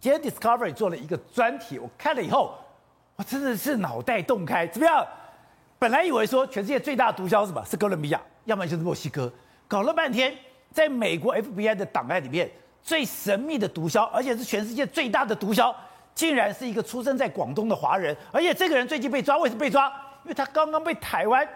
今天 Discovery 做了一个专题，我看了以后，我真的是脑袋洞开。怎么样？本来以为说全世界最大毒枭是什么？是哥伦比亚，要么就是墨西哥。搞了半天，在美国 FBI 的档案里面，最神秘的毒枭，而且是全世界最大的毒枭，竟然是一个出生在广东的华人。而且这个人最近被抓，为什么被抓？因为他刚刚被台湾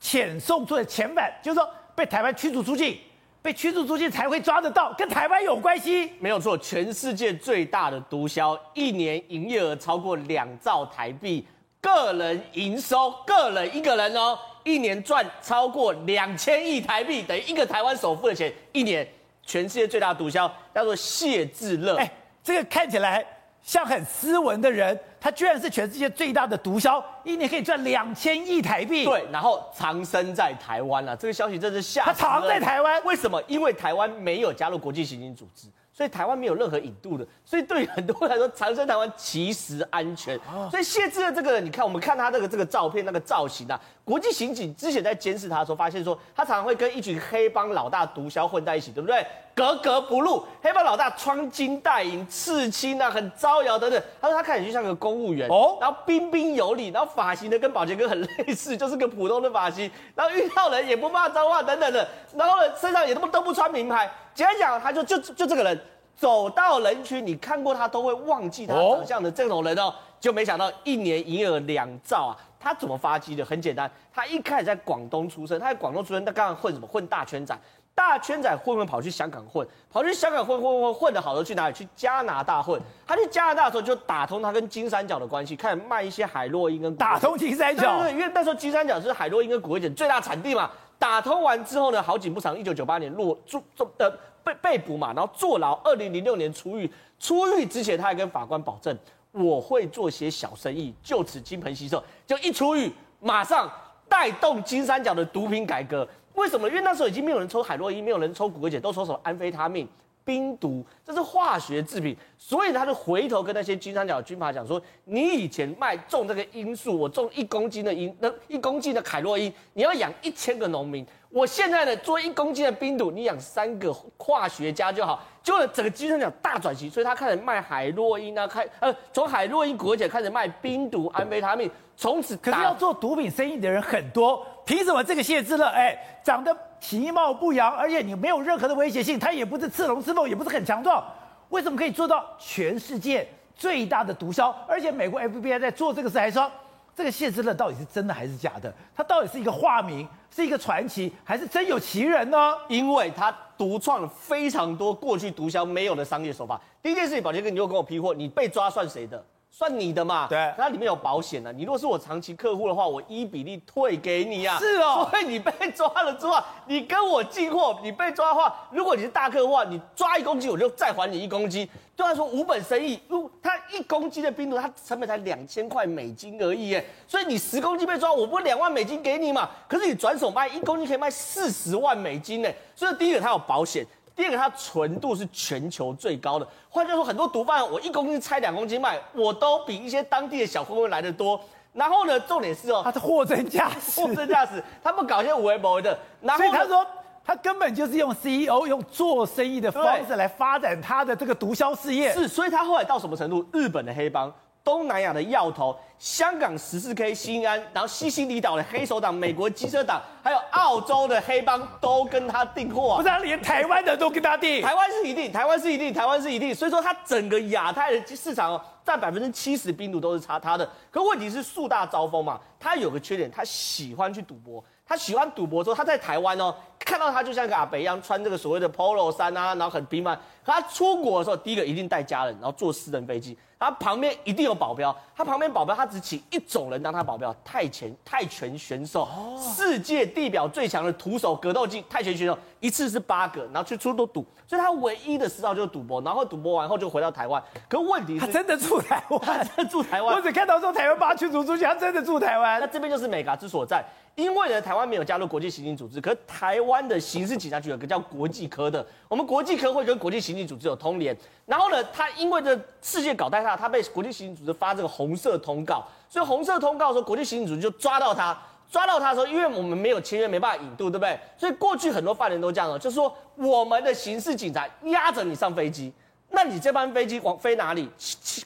遣送出来遣返，就是说被台湾驱逐出境。被驱逐出境才会抓得到，跟台湾有关系？没有错，全世界最大的毒枭，一年营业额超过两兆台币，个人营收，个人一个人哦，一年赚超过两千亿台币，等于一个台湾首富的钱。一年，全世界最大的毒枭叫做谢志乐。哎，这个看起来像很斯文的人。他居然是全世界最大的毒枭，一年可以赚两千亿台币。对，然后藏身在台湾了，这个消息真是吓。他藏在台湾，为什么？因为台湾没有加入国际刑警组织。所以台湾没有任何引渡的，所以对于很多人来说，藏身台湾其实安全。所以谢志的这个人，你看，我们看他这个这个照片，那个造型啊，国际刑警之前在监视他的时候，发现说他常常会跟一群黑帮老大毒枭混在一起，对不对？格格不入。黑帮老大穿金戴银、刺青啊，很招摇等等。他说他看起来就像个公务员哦，然后彬彬有礼，然后发型呢跟宝杰哥很类似，就是个普通的发型，然后遇到人也不骂脏话等等的，然后呢身上也都不都不穿名牌。简单讲，他就就就这个人。走到人群，你看过他都会忘记他长相的这种人哦，就没想到一年营业额两兆啊！他怎么发迹的？很简单，他一开始在广东出生，他在广东出生，他刚刚混什么？混大圈仔，大圈仔混混跑去香港混，跑去香港混混混混的好的去哪里？去加拿大混。他去加拿大的时候就打通他跟金三角的关系，开始卖一些海洛因跟打通金三角，对，因为那时候金三角是海洛因跟古柯碱最大产地嘛。打通完之后呢，好景不长，一九九八年落住住的。被被捕嘛，然后坐牢。二零零六年出狱，出狱之前他还跟法官保证，我会做些小生意，就此金盆洗手。就一出狱，马上带动金三角的毒品改革。为什么？因为那时候已经没有人抽海洛因，没有人抽古柯碱，都抽什么安非他命。冰毒，这是化学制品，所以他就回头跟那些金三角军阀讲说：“你以前卖种这个罂粟，我种一公斤的罂，那一公斤的海洛因，你要养一千个农民。我现在呢，做一公斤的冰毒，你养三个化学家就好。就整个金三角大转型，所以他开始卖海洛因啊，开呃从海洛因、古柯碱开始卖冰毒、安非他命，从此可是要做毒品生意的人很多，凭什么这个谢志乐哎长得？”其貌不扬，而且你没有任何的威胁性，他也不是刺龙刺凤，也不是很强壮，为什么可以做到全世界最大的毒枭？而且美国 FBI 在做这个事，还说这个谢志乐到底是真的还是假的？他到底是一个化名，是一个传奇，还是真有其人呢？因为他独创了非常多过去毒枭没有的商业手法。第一件事情，宝杰哥，你又跟我批货，你被抓算谁的？算你的嘛？对，它里面有保险的。你如果是我长期客户的话，我一比例退给你啊。是哦，所以你被抓了之后，你跟我进货，你被抓的话，如果你是大客户的话，你抓一公斤，我就再还你一公斤。对他说无本生意，如果他一公斤的冰毒，它成本才两千块美金而已，耶，所以你十公斤被抓，我不两万美金给你嘛？可是你转手卖一公斤可以卖四十万美金呢。所以第一个它有保险。第二个，它纯度是全球最高的。换句话说，很多毒贩我一公斤拆两公斤卖，我都比一些当地的小混混来的多。然后呢，重点是哦，他是货真价实，货真价实，他们搞一些无为谋的。然后所以他说，他根本就是用 CEO 用做生意的方式来发展他的这个毒枭事业。是，所以他后来到什么程度？日本的黑帮。东南亚的要头，香港十四 K 新安，然后西西里岛的黑手党，美国机车党，还有澳洲的黑帮都跟他订货啊！不是，他连台湾的都跟他订。台湾是一定，台湾是一定，台湾是一定。所以说，他整个亚太的市场哦，占百分之七十冰毒都是他他的。可问题是树大招风嘛，他有个缺点，他喜欢去赌博。他喜欢赌博之后，他在台湾哦，看到他就像一个阿北一样，穿这个所谓的 Polo 衫啊，然后很平凡。可他出国的时候，第一个一定带家人，然后坐私人飞机。他旁边一定有保镖，他旁边保镖他只请一种人当他保镖，泰拳泰拳选手，世界地表最强的徒手格斗技泰拳选手，一次是八个，然后去出都赌，所以他唯一的嗜好就是赌博，然后赌博完后就回到台湾。可问题是，他真的住台湾，他真的住台湾。我只看到说台湾把他驱逐出去，他真的住台湾。那这边就是美嘎之所在，因为呢，台湾没有加入国际刑警组织，可是台湾的刑事警察局有个叫国际科的，我们国际科会跟国际刑警组织有通联。然后呢，他因为这世界搞太大，他被国际刑警组织发这个红色通告，所以红色通告的时候，国际刑警组织就抓到他，抓到他的时候，因为我们没有签约，没办法引渡，对不对？所以过去很多犯人都这样的，就是说我们的刑事警察押着你上飞机，那你这班飞机往飞哪里？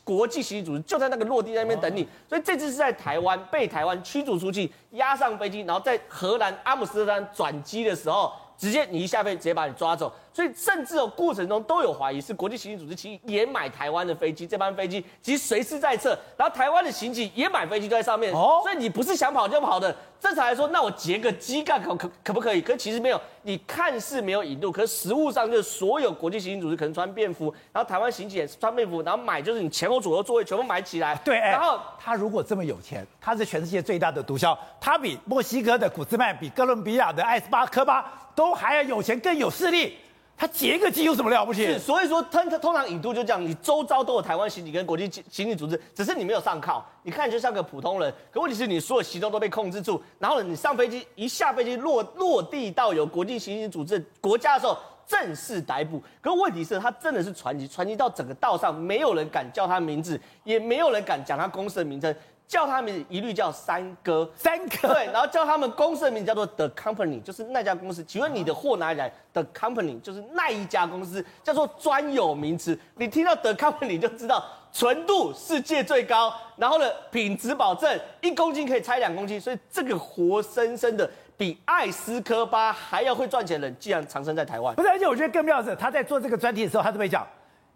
国际刑警组织就在那个落地那边等你。所以这次是在台湾被台湾驱逐出去，押上飞机，然后在荷兰阿姆斯特丹转机的时候。直接你一下飞，直接把你抓走，所以甚至哦过程中都有怀疑是国际刑警组织其实也买台湾的飞机，这班飞机其实随时在测，然后台湾的刑警也买飞机就在上面，哦，所以你不是想跑就跑的。正常来说，那我截个机干可可可不可以？可其实没有，你看似没有引渡，可是实物上就是所有国际刑警组织可能穿便服，然后台湾刑警也是穿便服，然后买就是你前后左右座位全部买起来。对，然后他如果这么有钱，他是全世界最大的毒枭，他比墨西哥的古兹曼，比哥伦比亚的艾斯巴科巴都还要有钱，更有势力。他劫个机有什么了不起？是，所以说通通常引渡就这样，你周遭都有台湾刑警跟国际刑警组织，只是你没有上铐，你看就像个普通人。可问题是你所有行动都被控制住，然后，你上飞机一下飞机落落地到有国际刑警组织国家的时候，正式逮捕。可问题是，他真的是传奇，传奇到整个道上没有人敢叫他名字，也没有人敢讲他公司的名称。叫他们一律叫三哥，三哥对，然后叫他们公司的名字叫做 The Company，就是那家公司。请问你的货哪里来？The Company 就是那一家公司，叫做专有名词。你听到 The Company 就知道纯度世界最高，然后呢，品质保证一公斤可以拆两公斤，所以这个活生生的比艾斯科巴还要会赚钱的人，竟然藏身在台湾。不是，而且我觉得更妙的是，他在做这个专题的时候，他都没讲，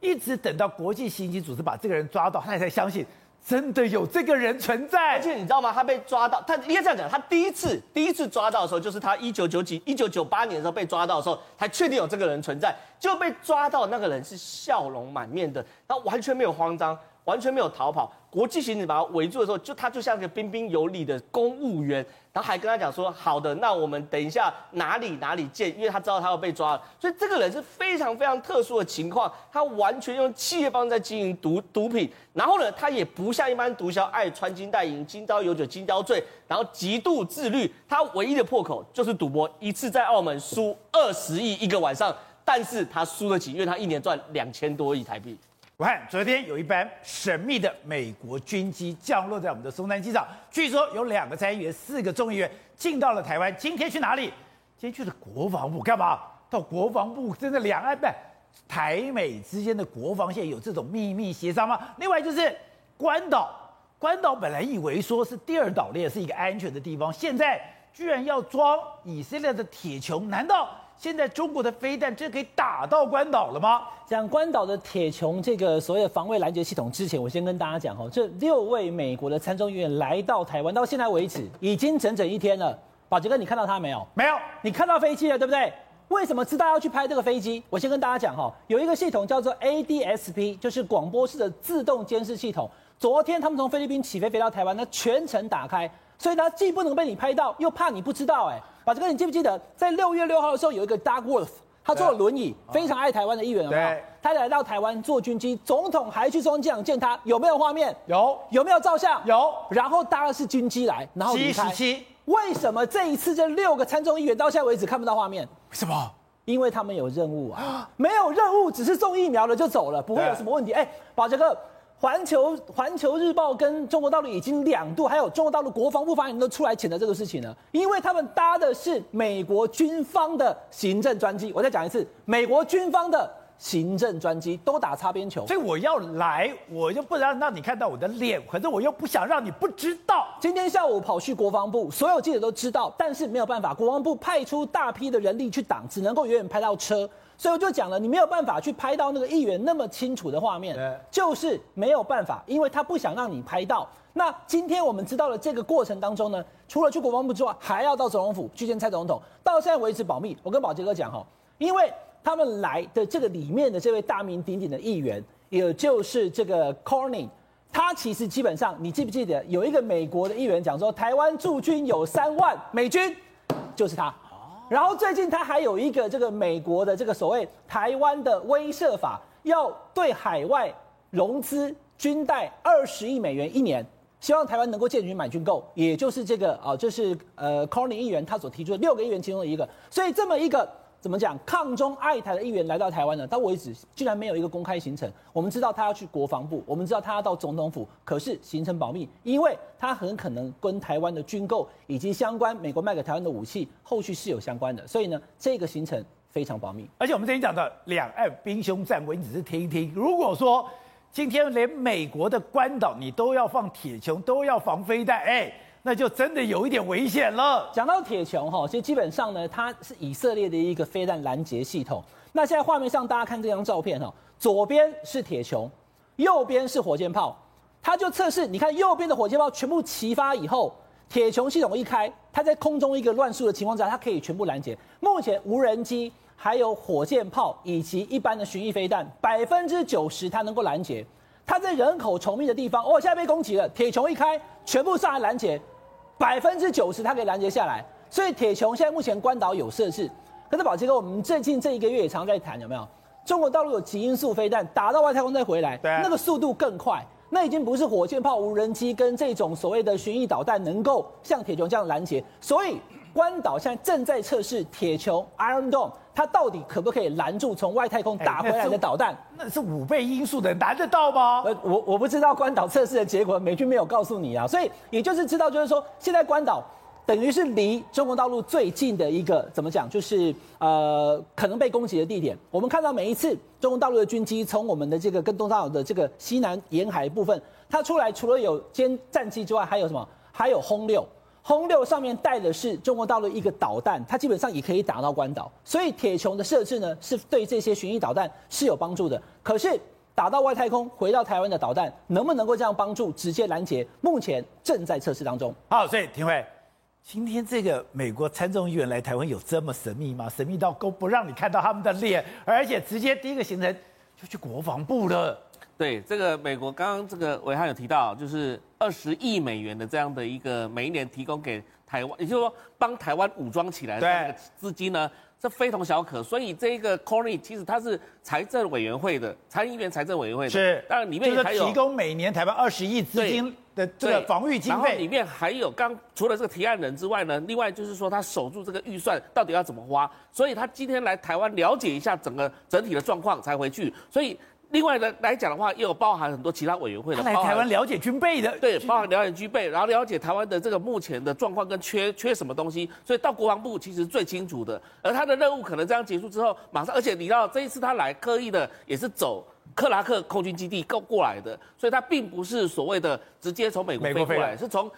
一直等到国际刑警组织把这个人抓到，他才相信。真的有这个人存在，而且你知道吗？他被抓到，他应该这样讲，他第一次第一次抓到的时候，就是他一九九几一九九八年的时候被抓到的时候，才确定有这个人存在。就被抓到那个人是笑容满面的，他完全没有慌张。完全没有逃跑，国际刑警把他围住的时候，就他就像一个彬彬有礼的公务员，然后还跟他讲说：“好的，那我们等一下哪里哪里见。”因为他知道他要被抓了，所以这个人是非常非常特殊的情况，他完全用企业方式在经营毒毒品，然后呢，他也不像一般毒枭爱穿金戴银、今朝有酒今朝醉，然后极度自律，他唯一的破口就是赌博，一次在澳门输二十亿一个晚上，但是他输得起，因为他一年赚两千多亿台币。我看昨天有一班神秘的美国军机降落在我们的松山机场，据说有两个参议员、四个众议员进到了台湾。今天去哪里？今天去了国防部干嘛？到国防部，真的两岸不台美之间的国防线有这种秘密协商吗？另外就是关岛，关岛本来以为说是第二岛链，是一个安全的地方，现在居然要装以色列的铁穹，难道？现在中国的飞弹真可以打到关岛了吗？讲关岛的铁穹这个所谓的防卫拦截系统之前，我先跟大家讲哦，这六位美国的参众议员来到台湾，到现在为止已经整整一天了。宝杰哥，你看到他没有？没有。你看到飞机了，对不对？为什么知道要去拍这个飞机？我先跟大家讲哈，有一个系统叫做 ADSP，就是广播式的自动监视系统。昨天他们从菲律宾起飞飞到台湾，那全程打开，所以它既不能被你拍到，又怕你不知道，哎。宝杰哥，你记不记得在六月六号的时候，有一个 Doug Wolf，他坐了轮椅，非常爱台湾的议员，有没有？他来到台湾坐军机，总统还去中央机场见他，有没有画面？有。有没有照相？有。然后搭的是军机来，然后离开。七为什么这一次这六个参众议员到现在为止看不到画面？为什么？因为他们有任务啊，没有任务，只是送疫苗了就走了，不会有什么问题。哎，宝杰哥。环球环球日报跟中国大陆已经两度，还有中国大陆国防部发言人都出来谴责这个事情了，因为他们搭的是美国军方的行政专机。我再讲一次，美国军方的行政专机都打擦边球，所以我要来，我就不让让你看到我的脸，可是我又不想让你不知道。今天下午跑去国防部，所有记者都知道，但是没有办法，国防部派出大批的人力去挡，只能够远远拍到车。所以我就讲了，你没有办法去拍到那个议员那么清楚的画面，就是没有办法，因为他不想让你拍到。那今天我们知道了这个过程当中呢，除了去国防部之外，还要到总统府去见蔡总统，到现在为止保密。我跟宝杰哥讲哈，因为他们来的这个里面的这位大名鼎鼎的议员，也就是这个 Corning 他其实基本上，你记不记得有一个美国的议员讲说，台湾驻军有三万美军，就是他。然后最近他还有一个这个美国的这个所谓台湾的威慑法，要对海外融资军贷二十亿美元一年，希望台湾能够建军买军购，也就是这个啊，就是呃，Cornyn 议员他所提出的六个议员其中的一个，所以这么一个。怎么讲？抗中爱台的议员来到台湾呢？到为止居然没有一个公开行程。我们知道他要去国防部，我们知道他要到总统府，可是行程保密，因为他很可能跟台湾的军购以及相关美国卖给台湾的武器后续是有相关的。所以呢，这个行程非常保密。而且我们之前讲的两岸兵凶战危，你只是听一听。如果说今天连美国的关岛你都要放铁穹，都要防飞弹，哎，那就真的有一点危险了。讲到铁穹哈，其实基本上呢，它是以色列的一个飞弹拦截系统。那现在画面上大家看这张照片哈，左边是铁穹，右边是火箭炮。它就测试，你看右边的火箭炮全部齐发以后，铁穹系统一开，它在空中一个乱数的情况下，它可以全部拦截。目前无人机、还有火箭炮以及一般的巡弋飞弹，百分之九十它能够拦截。它在人口稠密的地方，哦，现在被攻击了，铁穹一开，全部上来拦截，百分之九十它可以拦截下来。所以铁穹现在目前关岛有设置，可是宝杰哥，我们最近这一个月也常在谈，有没有？中国大陆有极音速飞弹打到外太空再回来，对，那个速度更快。那已经不是火箭炮、无人机跟这种所谓的巡弋导弹能够像铁穹这样拦截，所以关岛现在正在测试铁穹 Iron Dome，它到底可不可以拦住从外太空打回来的导弹？那是五倍音速的，拦得到吗？呃，我我不知道关岛测试的结果，美军没有告诉你啊，所以也就是知道，就是说现在关岛。等于是离中国大陆最近的一个怎么讲，就是呃可能被攻击的地点。我们看到每一次中国大陆的军机从我们的这个跟东沙岛的这个西南沿海部分，它出来除了有歼战机之外，还有什么？还有轰六，轰六上面带的是中国大陆一个导弹，它基本上也可以打到关岛。所以铁穹的设置呢，是对这些巡弋导弹是有帮助的。可是打到外太空回到台湾的导弹，能不能够这样帮助直接拦截？目前正在测试当中。好，所以廷辉。今天这个美国参众议员来台湾有这么神秘吗？神秘到够不让你看到他们的脸，而且直接第一个行程就去国防部了。对，这个美国刚刚这个维汉有提到，就是二十亿美元的这样的一个每一年提供给台湾，也就是说帮台湾武装起来的这个资金呢。这非同小可，所以这个 Corny 其实它是财政委员会的，参议院财政委员会的，是，当然里面还有提供每年台湾二十亿资金的这个防御经费，然后里面还有刚除了这个提案人之外呢，另外就是说他守住这个预算到底要怎么花，所以他今天来台湾了解一下整个整体的状况才回去，所以。另外呢来讲的话，又有包含很多其他委员会的，来台湾了解军备的，对，包含了解军备，然后了解台湾的这个目前的状况跟缺缺什么东西，所以到国防部其实最清楚的。而他的任务可能这样结束之后，马上，而且你知道这一次他来刻意的也是走克拉克空军基地过过来的，所以他并不是所谓的直接从美国飞过来，是从。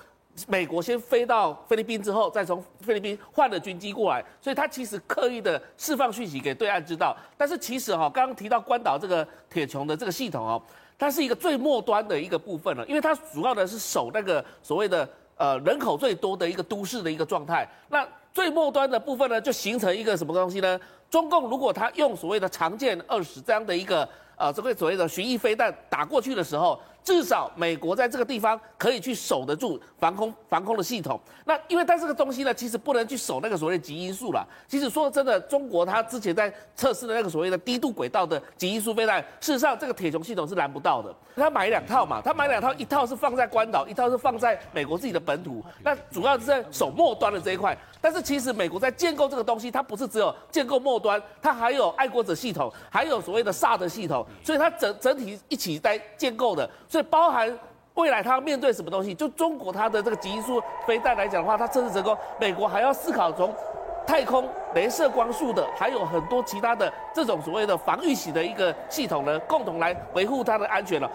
美国先飞到菲律宾之后，再从菲律宾换了军机过来，所以他其实刻意的释放讯息给对岸知道。但是其实哈，刚刚提到关岛这个铁穹的这个系统哦，它是一个最末端的一个部分了，因为它主要的是守那个所谓的呃人口最多的一个都市的一个状态。那最末端的部分呢，就形成一个什么东西呢？中共如果他用所谓的长剑二十这样的一个呃这个所谓的巡弋飞弹打过去的时候。至少美国在这个地方可以去守得住防空防空的系统。那因为它这个东西呢，其实不能去守那个所谓的极音速了。其实说真的，中国它之前在测试的那个所谓的低度轨道的极音速飞弹，事实上这个铁穹系统是拦不到的。他买两套嘛，他买两套，一套是放在关岛，一套是放在美国自己的本土。那主要是在守末端的这一块。但是其实美国在建构这个东西，它不是只有建构末端，它还有爱国者系统，还有所谓的萨德系统，所以它整整体一起在建构的。包含未来它要面对什么东西，就中国它的这个极速飞弹来讲的话，它测试成功，美国还要思考从太空镭射光束的，还有很多其他的这种所谓的防御型的一个系统呢，共同来维护它的安全了。